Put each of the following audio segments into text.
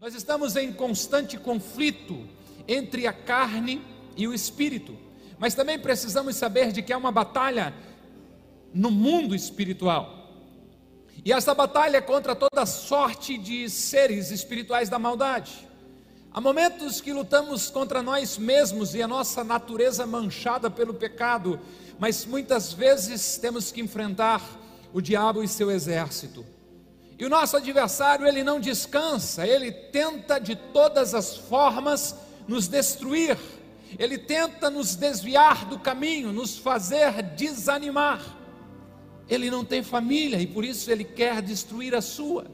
Nós estamos em constante conflito entre a carne e o espírito, mas também precisamos saber de que há uma batalha no mundo espiritual. E essa batalha é contra toda sorte de seres espirituais da maldade. Há momentos que lutamos contra nós mesmos e a nossa natureza manchada pelo pecado, mas muitas vezes temos que enfrentar o diabo e seu exército. E o nosso adversário, ele não descansa, ele tenta de todas as formas nos destruir, ele tenta nos desviar do caminho, nos fazer desanimar. Ele não tem família e por isso ele quer destruir a sua.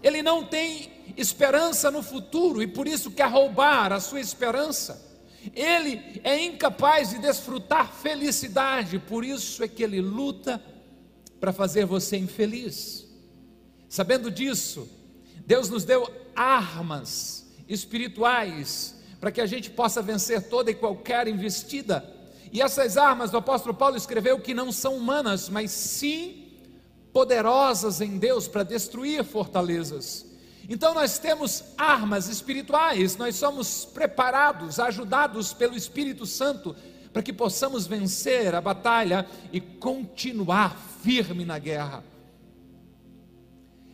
Ele não tem esperança no futuro e por isso quer roubar a sua esperança. Ele é incapaz de desfrutar felicidade, por isso é que ele luta para fazer você infeliz. Sabendo disso, Deus nos deu armas espirituais para que a gente possa vencer toda e qualquer investida. E essas armas, o apóstolo Paulo escreveu que não são humanas, mas sim poderosas em Deus para destruir fortalezas. Então nós temos armas espirituais, nós somos preparados, ajudados pelo Espírito Santo para que possamos vencer a batalha e continuar firme na guerra.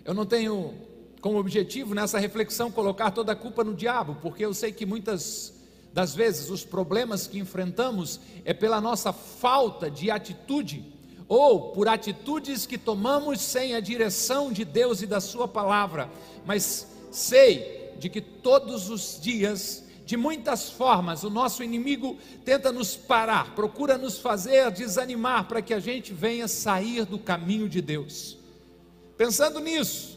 Eu não tenho como objetivo nessa reflexão colocar toda a culpa no diabo, porque eu sei que muitas das vezes os problemas que enfrentamos é pela nossa falta de atitude ou por atitudes que tomamos sem a direção de Deus e da Sua palavra, mas sei de que todos os dias, de muitas formas, o nosso inimigo tenta nos parar, procura nos fazer desanimar para que a gente venha sair do caminho de Deus. Pensando nisso,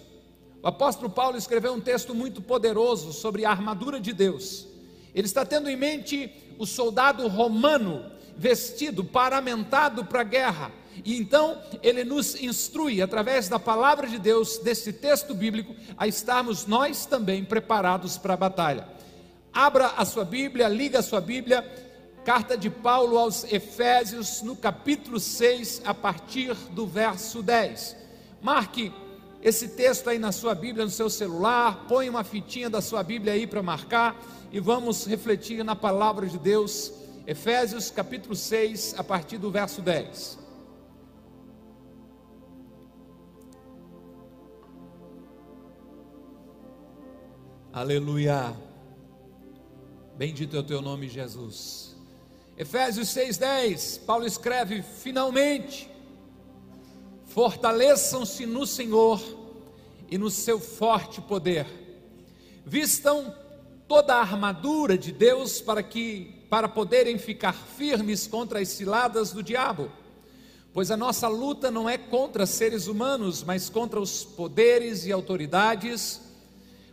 o apóstolo Paulo escreveu um texto muito poderoso sobre a armadura de Deus. Ele está tendo em mente o soldado romano vestido, paramentado para a guerra. E então ele nos instrui, através da palavra de Deus, desse texto bíblico, a estarmos nós também preparados para a batalha. Abra a sua Bíblia, liga a sua Bíblia, carta de Paulo aos Efésios, no capítulo 6, a partir do verso 10. Marque esse texto aí na sua Bíblia, no seu celular, põe uma fitinha da sua Bíblia aí para marcar e vamos refletir na palavra de Deus. Efésios capítulo 6, a partir do verso 10. Aleluia. Bendito é o teu nome, Jesus. Efésios 6:10, Paulo escreve: finalmente fortaleçam-se no Senhor e no seu forte poder. Vistam toda a armadura de Deus para que para poderem ficar firmes contra as ciladas do diabo. Pois a nossa luta não é contra seres humanos, mas contra os poderes e autoridades,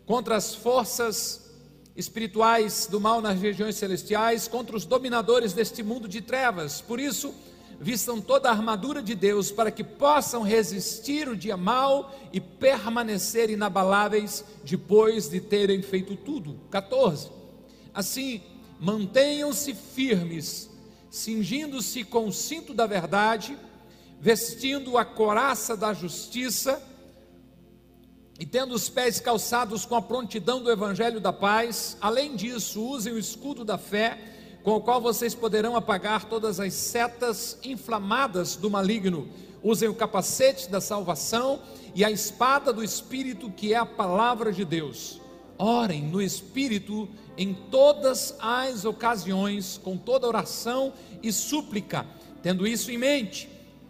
contra as forças espirituais do mal nas regiões celestiais, contra os dominadores deste mundo de trevas. Por isso, vistam toda a armadura de Deus para que possam resistir o dia mal e permanecer inabaláveis depois de terem feito tudo. 14. Assim, mantenham-se firmes, cingindo-se com o cinto da verdade, vestindo a coraça da justiça e tendo os pés calçados com a prontidão do evangelho da paz. Além disso, usem o escudo da fé com o qual vocês poderão apagar todas as setas inflamadas do maligno. Usem o capacete da salvação e a espada do Espírito, que é a palavra de Deus. Orem no Espírito em todas as ocasiões, com toda oração e súplica. Tendo isso em mente,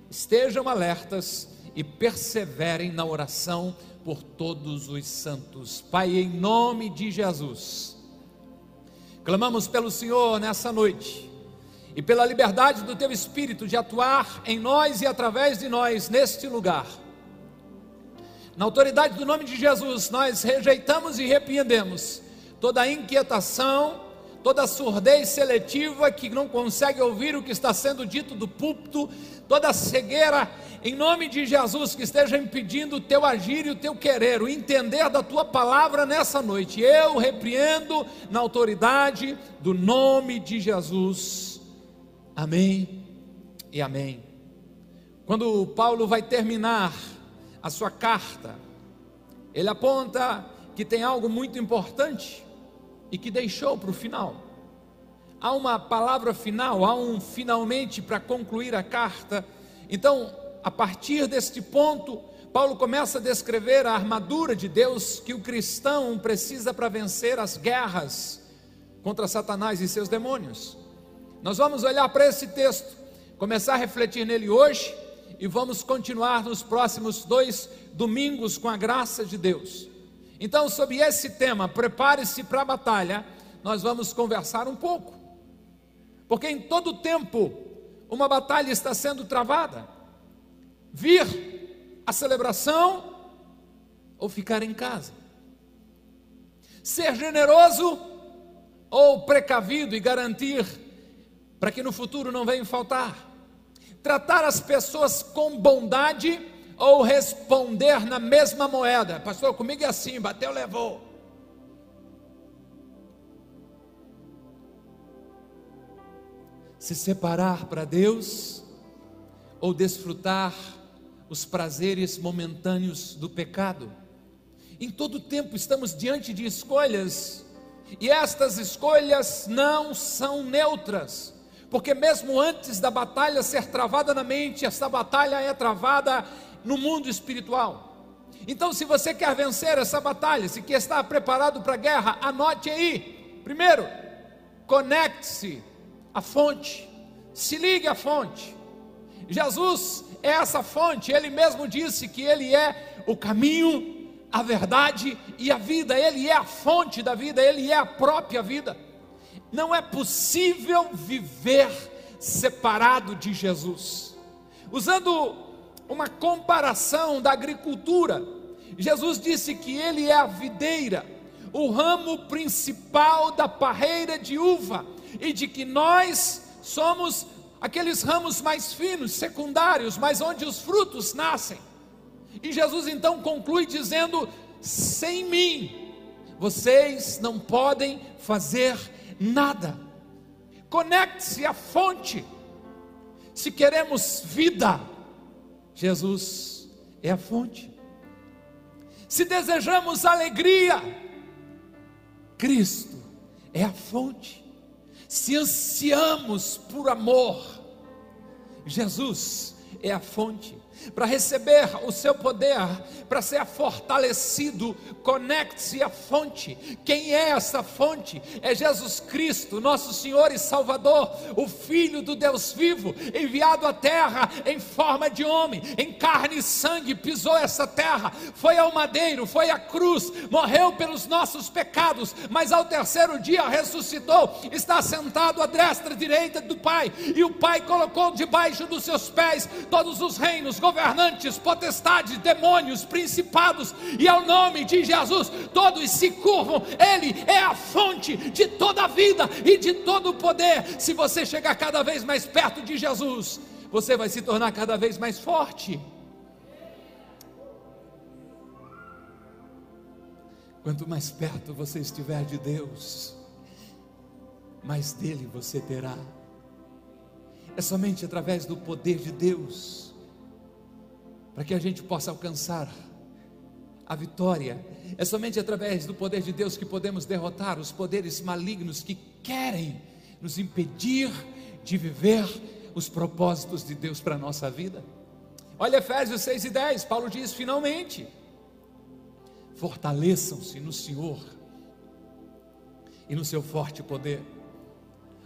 estejam alertas e perseverem na oração por todos os santos. Pai, em nome de Jesus Clamamos pelo Senhor nessa noite e pela liberdade do Teu Espírito de atuar em nós e através de nós neste lugar. Na autoridade do nome de Jesus, nós rejeitamos e repreendemos toda inquietação, toda surdez seletiva que não consegue ouvir o que está sendo dito do púlpito, toda cegueira, em nome de Jesus, que esteja impedindo o teu agir e o teu querer, o entender da tua palavra nessa noite. Eu repreendo na autoridade do nome de Jesus. Amém e amém. Quando Paulo vai terminar a sua carta, ele aponta que tem algo muito importante e que deixou para o final. Há uma palavra final, há um finalmente para concluir a carta. Então, a partir deste ponto, Paulo começa a descrever a armadura de Deus que o cristão precisa para vencer as guerras contra Satanás e seus demônios. Nós vamos olhar para esse texto, começar a refletir nele hoje e vamos continuar nos próximos dois domingos com a graça de Deus. Então, sobre esse tema, prepare-se para a batalha, nós vamos conversar um pouco, porque em todo tempo uma batalha está sendo travada. Vir a celebração ou ficar em casa, ser generoso ou precavido e garantir para que no futuro não venha faltar. Tratar as pessoas com bondade ou responder na mesma moeda. Pastor, comigo é assim, bateu, levou. Se separar para Deus ou desfrutar os prazeres momentâneos do pecado. Em todo tempo estamos diante de escolhas, e estas escolhas não são neutras porque mesmo antes da batalha ser travada na mente, essa batalha é travada no mundo espiritual. Então, se você quer vencer essa batalha, se quer estar preparado para a guerra, anote aí. Primeiro, conecte-se à fonte, se ligue à fonte. Jesus é essa fonte, ele mesmo disse que ele é o caminho, a verdade e a vida, ele é a fonte da vida, ele é a própria vida. Não é possível viver separado de Jesus. Usando uma comparação da agricultura, Jesus disse que ele é a videira, o ramo principal da parreira de uva, e de que nós somos aqueles ramos mais finos, secundários, mas onde os frutos nascem. E Jesus então conclui dizendo: sem mim, vocês não podem fazer nada. Conecte-se à fonte. Se queremos vida, Jesus é a fonte. Se desejamos alegria, Cristo é a fonte. Se ansiamos por amor, Jesus é a fonte para receber o seu poder, para ser fortalecido, conecte-se à fonte. Quem é essa fonte? É Jesus Cristo, nosso Senhor e Salvador, o Filho do Deus vivo, enviado à terra em forma de homem, em carne e sangue, pisou essa terra, foi ao madeiro, foi à cruz, morreu pelos nossos pecados, mas ao terceiro dia ressuscitou, está sentado à destra direita do Pai, e o Pai colocou debaixo dos seus pés todos os reinos, governantes, potestades, demônios, principados, e ao nome de Jesus, todos se curvam. Ele é a fonte de toda a vida e de todo o poder. Se você chegar cada vez mais perto de Jesus, você vai se tornar cada vez mais forte. Quanto mais perto você estiver de Deus, mais dele você terá. É somente através do poder de Deus para que a gente possa alcançar a vitória. É somente através do poder de Deus que podemos derrotar os poderes malignos que querem nos impedir de viver os propósitos de Deus para a nossa vida. Olha Efésios 6 e 10, Paulo diz: finalmente, fortaleçam-se no Senhor e no seu forte poder.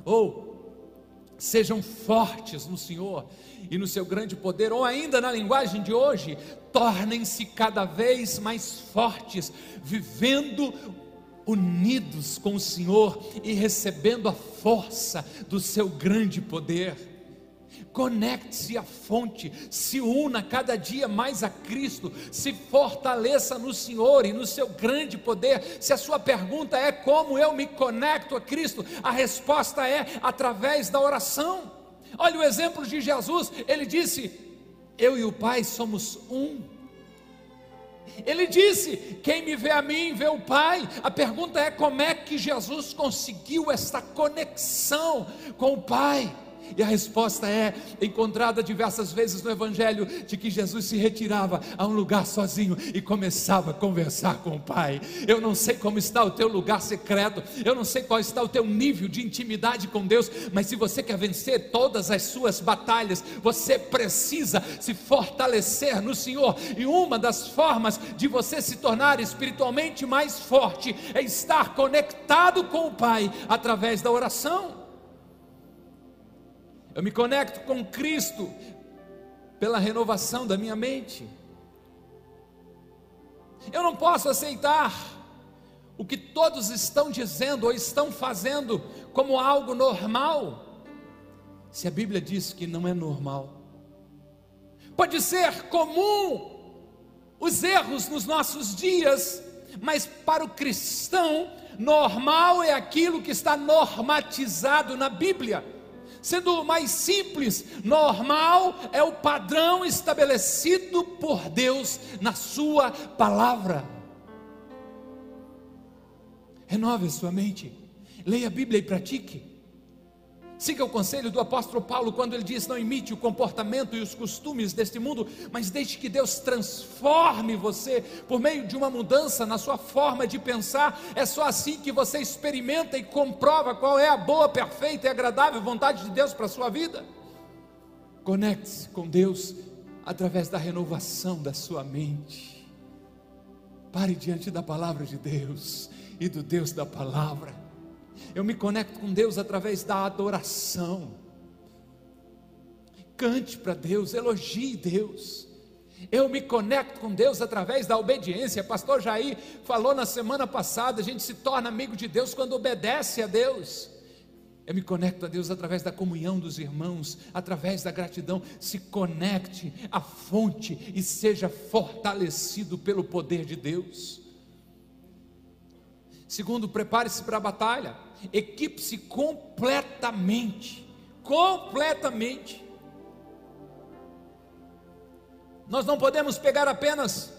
Ou sejam fortes no Senhor e no seu grande poder, ou ainda na linguagem de hoje, tornem-se cada vez mais fortes, vivendo unidos com o Senhor e recebendo a força do seu grande poder. Conecte-se à fonte, se una cada dia mais a Cristo, se fortaleça no Senhor e no seu grande poder. Se a sua pergunta é como eu me conecto a Cristo, a resposta é através da oração. Olha o exemplo de Jesus, ele disse: Eu e o Pai somos um. Ele disse: Quem me vê a mim, vê o Pai. A pergunta é: como é que Jesus conseguiu essa conexão com o Pai? E a resposta é encontrada diversas vezes no Evangelho: de que Jesus se retirava a um lugar sozinho e começava a conversar com o Pai. Eu não sei como está o teu lugar secreto, eu não sei qual está o teu nível de intimidade com Deus, mas se você quer vencer todas as suas batalhas, você precisa se fortalecer no Senhor. E uma das formas de você se tornar espiritualmente mais forte é estar conectado com o Pai através da oração. Eu me conecto com Cristo pela renovação da minha mente. Eu não posso aceitar o que todos estão dizendo ou estão fazendo como algo normal, se a Bíblia diz que não é normal. Pode ser comum os erros nos nossos dias, mas para o cristão, normal é aquilo que está normatizado na Bíblia. Sendo mais simples, normal é o padrão estabelecido por Deus na Sua palavra. Renove a sua mente, leia a Bíblia e pratique. Siga o conselho do apóstolo Paulo quando ele diz: não imite o comportamento e os costumes deste mundo, mas deixe que Deus transforme você por meio de uma mudança na sua forma de pensar. É só assim que você experimenta e comprova qual é a boa, perfeita e agradável vontade de Deus para a sua vida. Conecte-se com Deus através da renovação da sua mente. Pare diante da palavra de Deus e do Deus da palavra eu me conecto com Deus através da adoração. Cante para Deus, elogie Deus. Eu me conecto com Deus através da obediência. Pastor Jair falou na semana passada: a gente se torna amigo de Deus quando obedece a Deus. Eu me conecto a Deus através da comunhão dos irmãos, através da gratidão. Se conecte à fonte e seja fortalecido pelo poder de Deus. Segundo, prepare-se para a batalha equipe-se completamente, completamente. Nós não podemos pegar apenas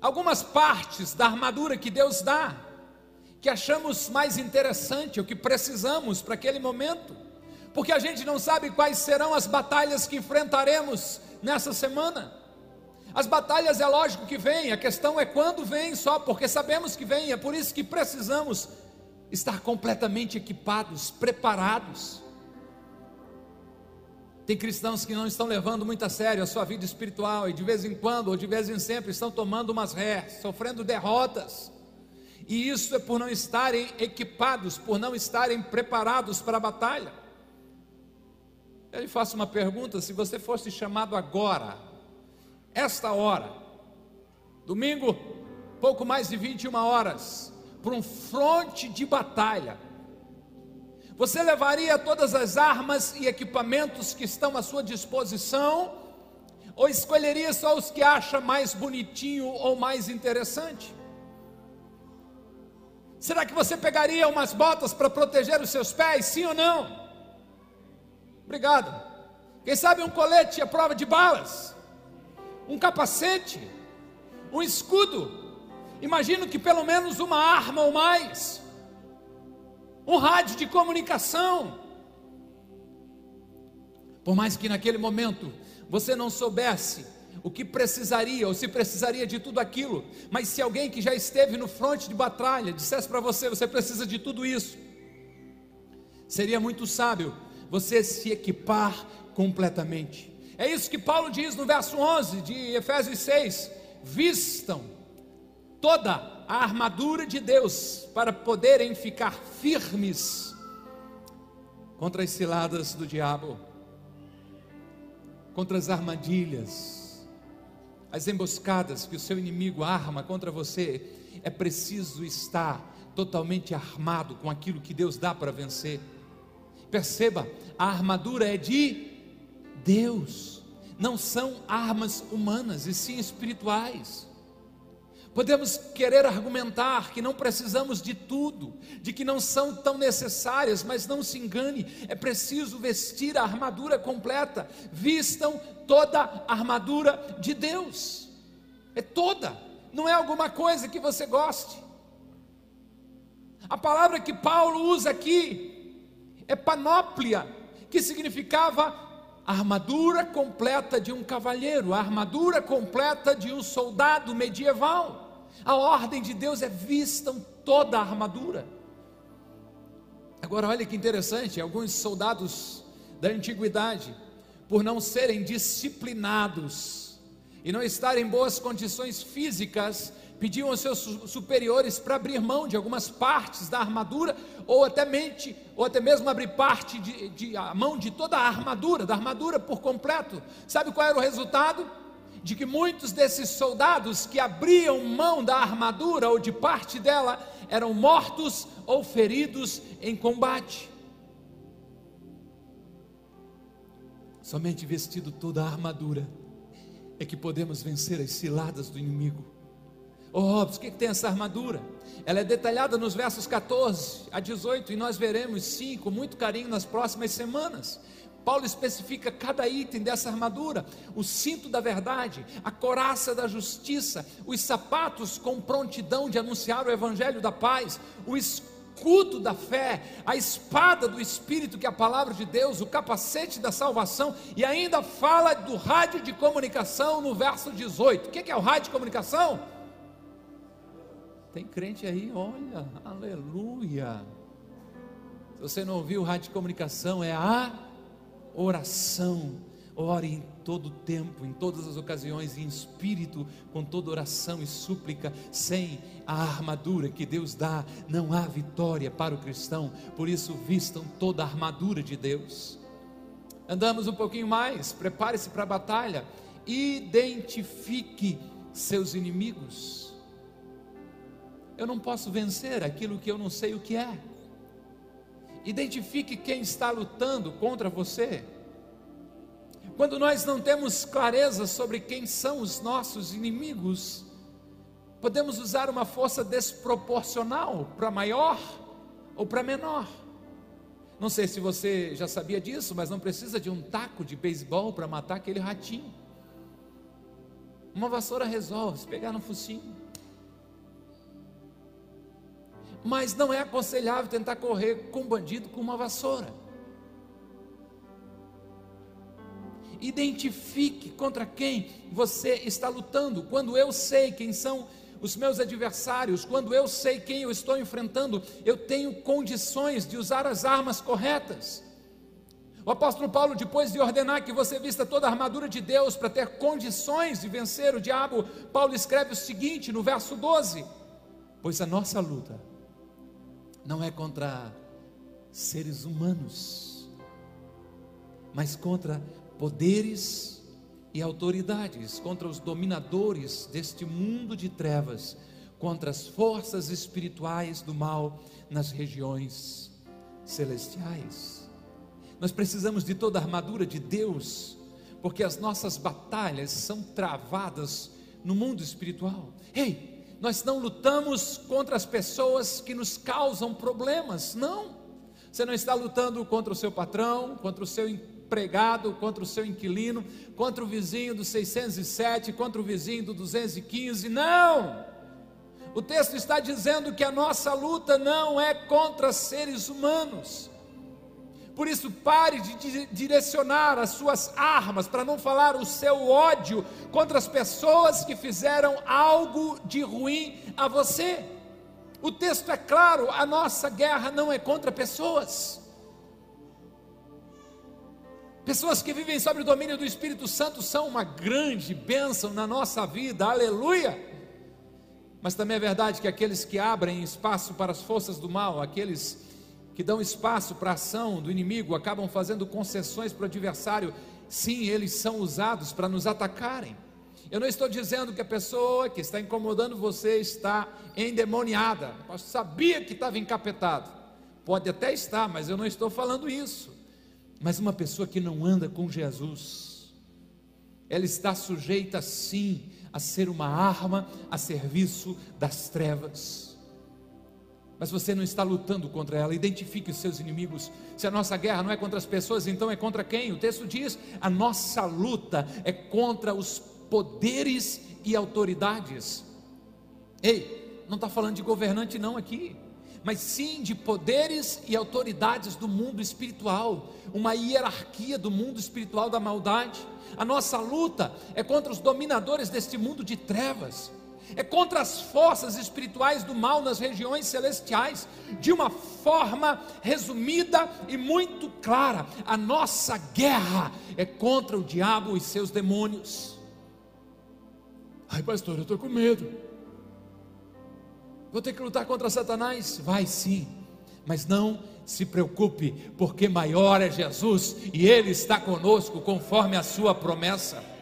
algumas partes da armadura que Deus dá, que achamos mais interessante, o que precisamos para aquele momento, porque a gente não sabe quais serão as batalhas que enfrentaremos nessa semana. As batalhas é lógico que vêm, a questão é quando vem só, porque sabemos que vem, é por isso que precisamos estar completamente equipados, preparados. Tem cristãos que não estão levando muito a sério a sua vida espiritual e de vez em quando, ou de vez em sempre, estão tomando umas ré, sofrendo derrotas. E isso é por não estarem equipados, por não estarem preparados para a batalha. Eu lhe faço uma pergunta: se você fosse chamado agora esta hora, domingo, pouco mais de 21 horas, para um fronte de batalha. Você levaria todas as armas e equipamentos que estão à sua disposição, ou escolheria só os que acha mais bonitinho ou mais interessante? Será que você pegaria umas botas para proteger os seus pés, sim ou não? Obrigado. Quem sabe um colete à prova de balas? Um capacete, um escudo. Imagino que pelo menos uma arma ou mais, um rádio de comunicação. Por mais que naquele momento você não soubesse o que precisaria, ou se precisaria de tudo aquilo, mas se alguém que já esteve no fronte de batalha dissesse para você: você precisa de tudo isso, seria muito sábio você se equipar completamente. É isso que Paulo diz no verso 11 de Efésios 6: vistam toda a armadura de Deus para poderem ficar firmes contra as ciladas do diabo, contra as armadilhas, as emboscadas que o seu inimigo arma contra você. É preciso estar totalmente armado com aquilo que Deus dá para vencer. Perceba, a armadura é de Deus, não são armas humanas e sim espirituais. Podemos querer argumentar que não precisamos de tudo, de que não são tão necessárias, mas não se engane, é preciso vestir a armadura completa. Vistam toda a armadura de Deus, é toda, não é alguma coisa que você goste. A palavra que Paulo usa aqui é panóplia, que significava a armadura completa de um cavalheiro, a armadura completa de um soldado medieval. A ordem de Deus é vistam toda a armadura. Agora, olha que interessante: alguns soldados da antiguidade, por não serem disciplinados e não estarem em boas condições físicas, pediam aos seus superiores para abrir mão de algumas partes da armadura, ou até, mente, ou até mesmo abrir parte de, de a mão de toda a armadura, da armadura por completo. Sabe qual era o resultado? De que muitos desses soldados que abriam mão da armadura ou de parte dela eram mortos ou feridos em combate. Somente vestido toda a armadura é que podemos vencer as ciladas do inimigo. Ô oh, Robson, o que, que tem essa armadura? Ela é detalhada nos versos 14 a 18 e nós veremos sim, com muito carinho nas próximas semanas. Paulo especifica cada item dessa armadura: o cinto da verdade, a coraça da justiça, os sapatos com prontidão de anunciar o evangelho da paz, o escudo da fé, a espada do espírito, que é a palavra de Deus, o capacete da salvação, e ainda fala do rádio de comunicação no verso 18. O que é o rádio de comunicação? Tem crente aí, olha, aleluia. Se você não ouviu rádio de comunicação, é a oração. Ore em todo tempo, em todas as ocasiões, em espírito, com toda oração e súplica, sem a armadura que Deus dá, não há vitória para o cristão. Por isso, vistam toda a armadura de Deus. Andamos um pouquinho mais, prepare-se para a batalha, identifique seus inimigos. Eu não posso vencer aquilo que eu não sei o que é. Identifique quem está lutando contra você. Quando nós não temos clareza sobre quem são os nossos inimigos, podemos usar uma força desproporcional para maior ou para menor. Não sei se você já sabia disso, mas não precisa de um taco de beisebol para matar aquele ratinho. Uma vassoura resolve, se pegar no focinho. Mas não é aconselhável tentar correr com um bandido com uma vassoura. Identifique contra quem você está lutando. Quando eu sei quem são os meus adversários, quando eu sei quem eu estou enfrentando, eu tenho condições de usar as armas corretas. O apóstolo Paulo, depois de ordenar que você vista toda a armadura de Deus para ter condições de vencer o diabo, Paulo escreve o seguinte no verso 12: Pois a nossa luta não é contra seres humanos, mas contra poderes e autoridades, contra os dominadores deste mundo de trevas, contra as forças espirituais do mal nas regiões celestiais. Nós precisamos de toda a armadura de Deus, porque as nossas batalhas são travadas no mundo espiritual. Ei, nós não lutamos contra as pessoas que nos causam problemas, não. Você não está lutando contra o seu patrão, contra o seu empregado, contra o seu inquilino, contra o vizinho do 607, contra o vizinho do 215, não. O texto está dizendo que a nossa luta não é contra seres humanos. Por isso, pare de direcionar as suas armas, para não falar o seu ódio contra as pessoas que fizeram algo de ruim a você. O texto é claro: a nossa guerra não é contra pessoas. Pessoas que vivem sob o domínio do Espírito Santo são uma grande bênção na nossa vida, aleluia. Mas também é verdade que aqueles que abrem espaço para as forças do mal, aqueles que dão espaço para a ação do inimigo, acabam fazendo concessões para o adversário, sim, eles são usados para nos atacarem. Eu não estou dizendo que a pessoa que está incomodando você está endemoniada. Eu sabia que estava encapetado. Pode até estar, mas eu não estou falando isso. Mas uma pessoa que não anda com Jesus, ela está sujeita sim a ser uma arma a serviço das trevas mas você não está lutando contra ela. Identifique os seus inimigos. Se a nossa guerra não é contra as pessoas, então é contra quem? O texto diz: a nossa luta é contra os poderes e autoridades. Ei, não está falando de governante, não aqui, mas sim de poderes e autoridades do mundo espiritual, uma hierarquia do mundo espiritual da maldade. A nossa luta é contra os dominadores deste mundo de trevas, é contra as forças espirituais do mal nas regiões celestiais, de uma forma resumida e muito clara. A nossa guerra é contra o diabo e seus demônios. Ai, pastor, eu estou com medo. Vou ter que lutar contra Satanás? Vai sim, mas não se preocupe, porque maior é Jesus e Ele está conosco conforme a sua promessa.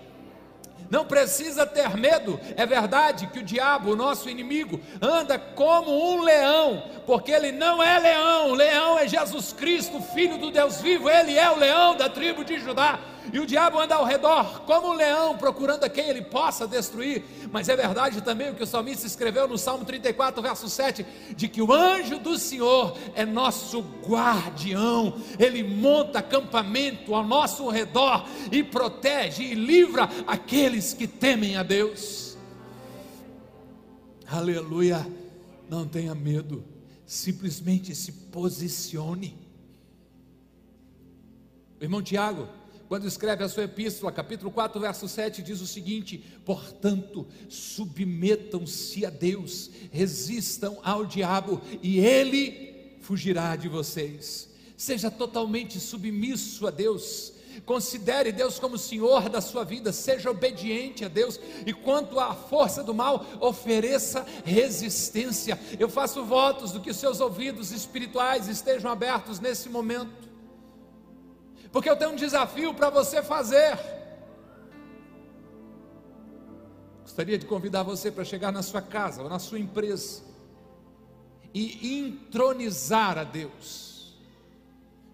Não precisa ter medo, é verdade que o diabo, o nosso inimigo, anda como um leão, porque ele não é leão, leão é Jesus Cristo, filho do Deus vivo, ele é o leão da tribo de Judá. E o diabo anda ao redor como um leão, procurando a quem ele possa destruir. Mas é verdade também o que o salmista escreveu no Salmo 34, verso 7, de que o anjo do Senhor é nosso guardião. Ele monta acampamento ao nosso redor e protege e livra aqueles que temem a Deus. Aleluia! Não tenha medo, simplesmente se posicione. irmão Tiago, quando escreve a sua epístola, capítulo 4, verso 7, diz o seguinte: Portanto, submetam-se a Deus, resistam ao diabo, e ele fugirá de vocês. Seja totalmente submisso a Deus. Considere Deus como Senhor da sua vida, seja obediente a Deus, e quanto à força do mal, ofereça resistência. Eu faço votos do que seus ouvidos espirituais estejam abertos nesse momento porque eu tenho um desafio para você fazer. Gostaria de convidar você para chegar na sua casa ou na sua empresa e entronizar a Deus.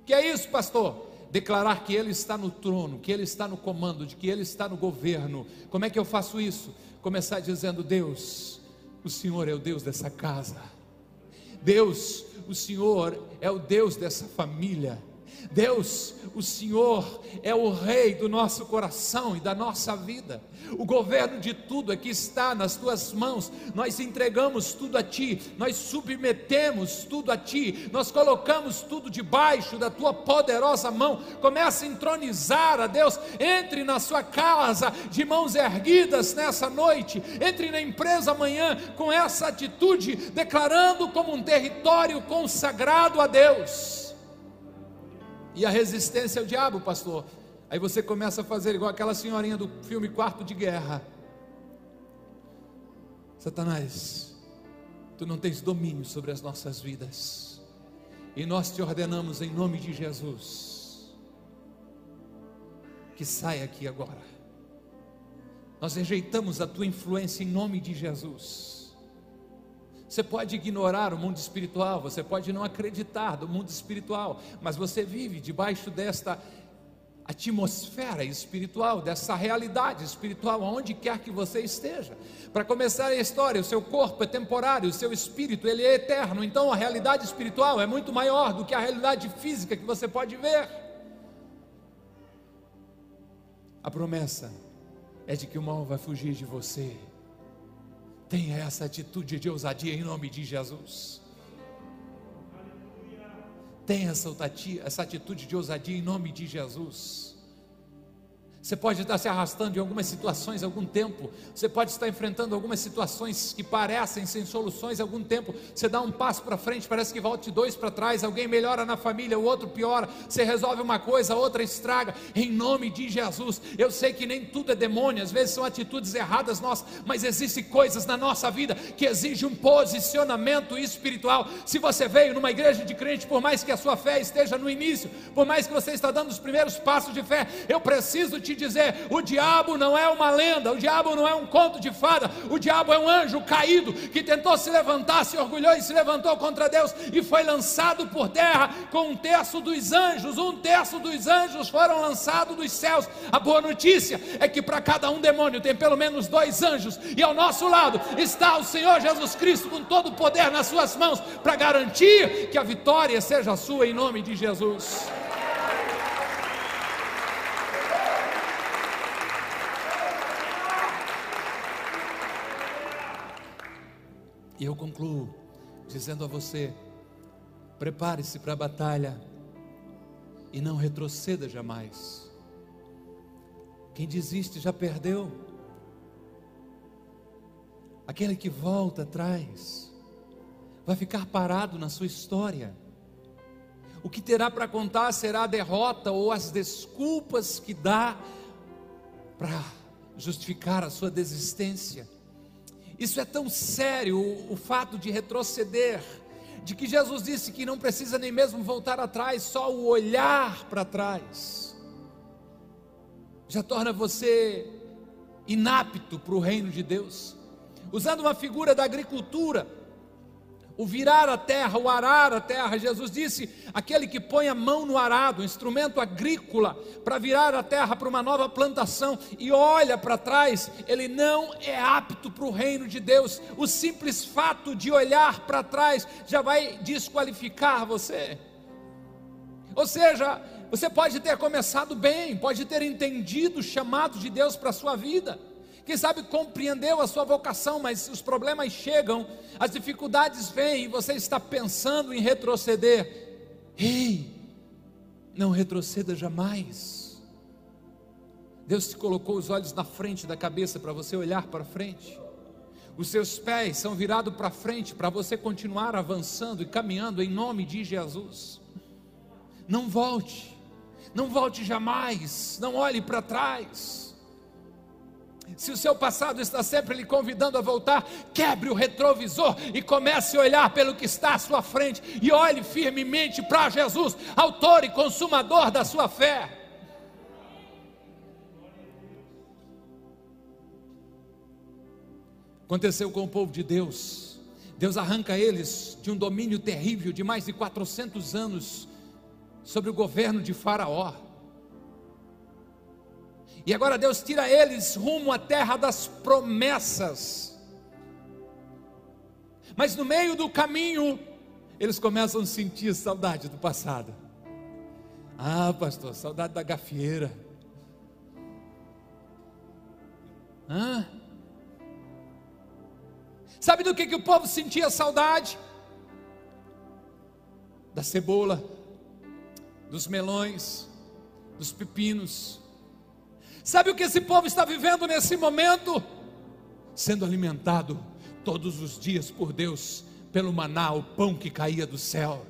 Que é isso, pastor? Declarar que Ele está no trono, que Ele está no comando, de que Ele está no governo. Como é que eu faço isso? Começar dizendo: Deus, o Senhor é o Deus dessa casa. Deus, o Senhor é o Deus dessa família. Deus, o Senhor é o Rei do nosso coração e da nossa vida. O governo de tudo aqui está nas tuas mãos. Nós entregamos tudo a Ti, nós submetemos tudo a Ti, nós colocamos tudo debaixo da Tua poderosa mão. Comece a entronizar a Deus. Entre na sua casa de mãos erguidas nessa noite. Entre na empresa amanhã com essa atitude, declarando como um território consagrado a Deus e a resistência ao diabo, pastor. Aí você começa a fazer igual aquela senhorinha do filme Quarto de Guerra. Satanás, tu não tens domínio sobre as nossas vidas. E nós te ordenamos em nome de Jesus que saia aqui agora. Nós rejeitamos a tua influência em nome de Jesus. Você pode ignorar o mundo espiritual, você pode não acreditar do mundo espiritual, mas você vive debaixo desta atmosfera espiritual, dessa realidade espiritual, aonde quer que você esteja. Para começar a história, o seu corpo é temporário, o seu espírito ele é eterno. Então a realidade espiritual é muito maior do que a realidade física que você pode ver. A promessa é de que o mal vai fugir de você Tenha essa atitude de ousadia em nome de Jesus. Tenha essa, essa atitude de ousadia em nome de Jesus. Você pode estar se arrastando em algumas situações algum tempo. Você pode estar enfrentando algumas situações que parecem sem soluções algum tempo. Você dá um passo para frente, parece que volte dois para trás. Alguém melhora na família, o outro piora. Você resolve uma coisa, a outra estraga. Em nome de Jesus. Eu sei que nem tudo é demônio, às vezes são atitudes erradas nossas, mas existem coisas na nossa vida que exigem um posicionamento espiritual. Se você veio numa igreja de crente, por mais que a sua fé esteja no início, por mais que você está dando os primeiros passos de fé, eu preciso te te dizer: o diabo não é uma lenda, o diabo não é um conto de fada, o diabo é um anjo caído que tentou se levantar, se orgulhou e se levantou contra Deus e foi lançado por terra com um terço dos anjos, um terço dos anjos foram lançados dos céus. A boa notícia é que para cada um demônio tem pelo menos dois anjos, e ao nosso lado está o Senhor Jesus Cristo com todo o poder nas suas mãos para garantir que a vitória seja sua em nome de Jesus. E eu concluo dizendo a você Prepare-se para a batalha e não retroceda jamais. Quem desiste já perdeu. Aquele que volta atrás vai ficar parado na sua história. O que terá para contar será a derrota ou as desculpas que dá para justificar a sua desistência. Isso é tão sério, o, o fato de retroceder, de que Jesus disse que não precisa nem mesmo voltar atrás, só o olhar para trás, já torna você inapto para o reino de Deus. Usando uma figura da agricultura, o virar a terra, o arar a terra. Jesus disse: aquele que põe a mão no arado, instrumento agrícola, para virar a terra para uma nova plantação e olha para trás, ele não é apto para o reino de Deus. O simples fato de olhar para trás já vai desqualificar você. Ou seja, você pode ter começado bem, pode ter entendido o chamado de Deus para a sua vida quem sabe compreendeu a sua vocação, mas os problemas chegam, as dificuldades vêm e você está pensando em retroceder. Ei, não retroceda jamais. Deus te colocou os olhos na frente da cabeça para você olhar para frente. Os seus pés são virados para frente para você continuar avançando e caminhando em nome de Jesus. Não volte, não volte jamais, não olhe para trás se o seu passado está sempre lhe convidando a voltar, quebre o retrovisor e comece a olhar pelo que está à sua frente e olhe firmemente para Jesus, autor e consumador da sua fé. Aconteceu com o povo de Deus. Deus arranca eles de um domínio terrível de mais de 400 anos sobre o governo de Faraó. E agora Deus tira eles rumo à terra das promessas. Mas no meio do caminho, eles começam a sentir saudade do passado. Ah, pastor, saudade da gafieira. Ah. Sabe do que, que o povo sentia saudade? Da cebola, dos melões, dos pepinos, Sabe o que esse povo está vivendo nesse momento? Sendo alimentado todos os dias por Deus, pelo maná, o pão que caía do céu.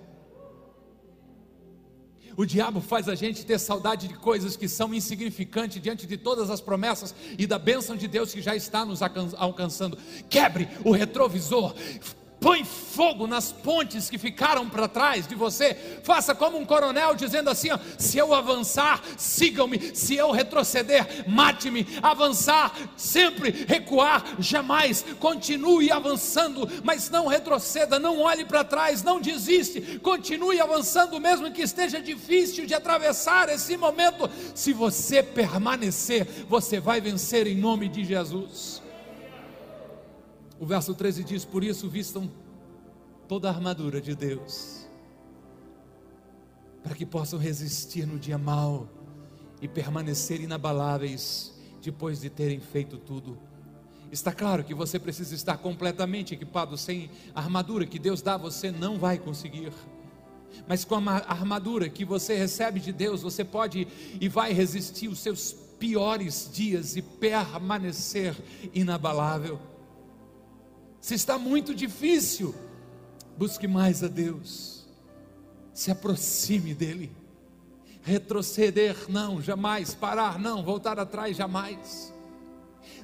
O diabo faz a gente ter saudade de coisas que são insignificantes diante de todas as promessas e da bênção de Deus que já está nos alcançando. Quebre o retrovisor, põe fogo nas pontes que ficaram para trás de você. Faça como um coronel dizendo assim: ó, se eu avançar, sigam-me. Se eu retroceder, mate-me. Avançar, sempre recuar, jamais. Continue avançando, mas não retroceda, não olhe para trás, não desiste. Continue avançando, mesmo que esteja difícil de atravessar esse momento. Se você permanecer, você vai vencer em nome de Jesus. O verso 13 diz: Por isso vistam toda a armadura de Deus, para que possam resistir no dia mau e permanecer inabaláveis depois de terem feito tudo. Está claro que você precisa estar completamente equipado, sem a armadura que Deus dá, você não vai conseguir. Mas com a armadura que você recebe de Deus, você pode e vai resistir os seus piores dias e permanecer inabalável. Se está muito difícil, busque mais a Deus. Se aproxime dEle. Retroceder, não, jamais. Parar, não. Voltar atrás, jamais.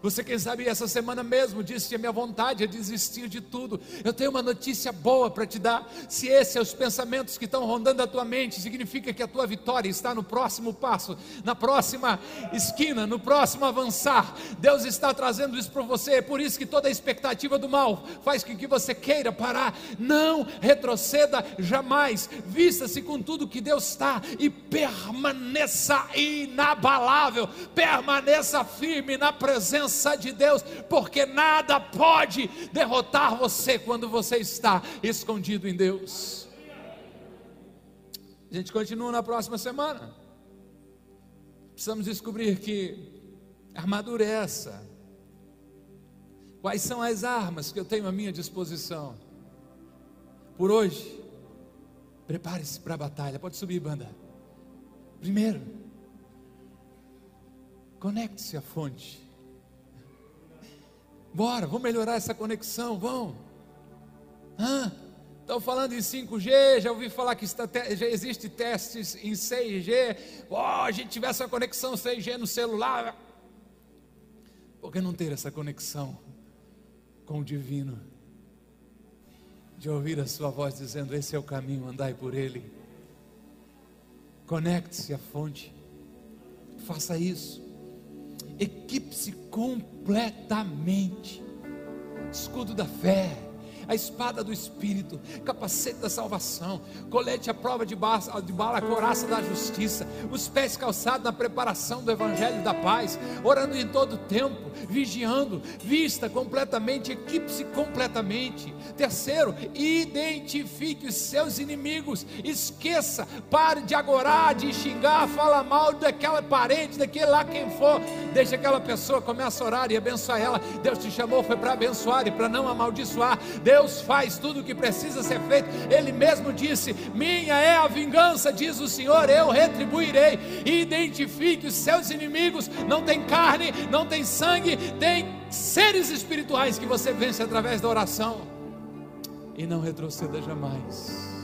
Você, quem sabe, essa semana mesmo disse que a minha vontade é desistir de tudo. Eu tenho uma notícia boa para te dar. Se esses são os pensamentos que estão rondando a tua mente, significa que a tua vitória está no próximo passo, na próxima esquina, no próximo avançar. Deus está trazendo isso para você. É por isso que toda a expectativa do mal faz com que você queira parar. Não retroceda jamais. Vista-se com tudo que Deus está e permaneça inabalável. Permaneça firme na presença presença de Deus, porque nada pode derrotar você quando você está escondido em Deus. A gente continua na próxima semana. Precisamos descobrir que armadura é essa. Quais são as armas que eu tenho à minha disposição? Por hoje, Prepare-se para a batalha. Pode subir, banda. Primeiro, conecte-se à fonte. Bora, vamos melhorar essa conexão, vamos. Estão falando em 5G, já ouvi falar que está, já existe testes em 6G. Oh, a gente tivesse uma conexão 6G no celular. Por que não ter essa conexão com o divino? De ouvir a sua voz dizendo: Esse é o caminho, andai por ele. Conecte-se à fonte. Faça isso equipe-se completamente. Escudo da fé, a espada do Espírito, capacete da salvação, colete à prova de bala, de bala, a coraça da justiça, os pés calçados na preparação do Evangelho da paz, orando em todo tempo, vigiando, vista completamente, equipe-se completamente. Terceiro, identifique os seus inimigos, esqueça, pare de agorar, de xingar, fala mal daquela parente, daquele lá quem for, deixa aquela pessoa, começa a orar e abençoar ela. Deus te chamou, foi para abençoar e para não amaldiçoar. Deus faz tudo o que precisa ser feito. Ele mesmo disse: Minha é a vingança, diz o Senhor, eu retribuirei. Identifique os seus inimigos. Não tem carne, não tem sangue, tem seres espirituais que você vence através da oração. E não retroceda jamais.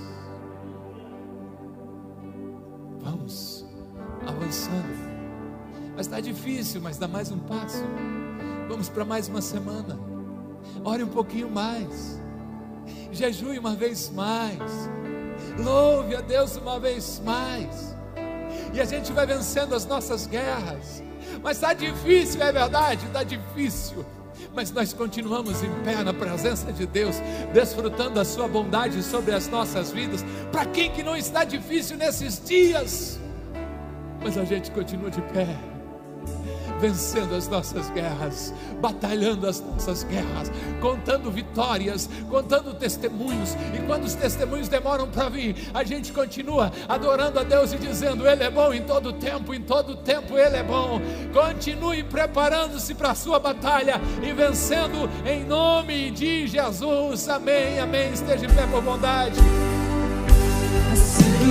Vamos avançando. Mas está difícil, mas dá mais um passo. Vamos para mais uma semana. Ore um pouquinho mais jejue uma vez mais, louve a Deus uma vez mais, e a gente vai vencendo as nossas guerras. Mas está difícil, é verdade, está difícil. Mas nós continuamos em pé na presença de Deus, desfrutando a Sua bondade sobre as nossas vidas. Para quem que não está difícil nesses dias, mas a gente continua de pé vencendo as nossas guerras, batalhando as nossas guerras, contando vitórias, contando testemunhos. E quando os testemunhos demoram para vir, a gente continua adorando a Deus e dizendo: Ele é bom em todo tempo, em todo tempo Ele é bom. Continue preparando-se para a sua batalha e vencendo em nome de Jesus. Amém, amém. Esteja em pé por bondade. Assim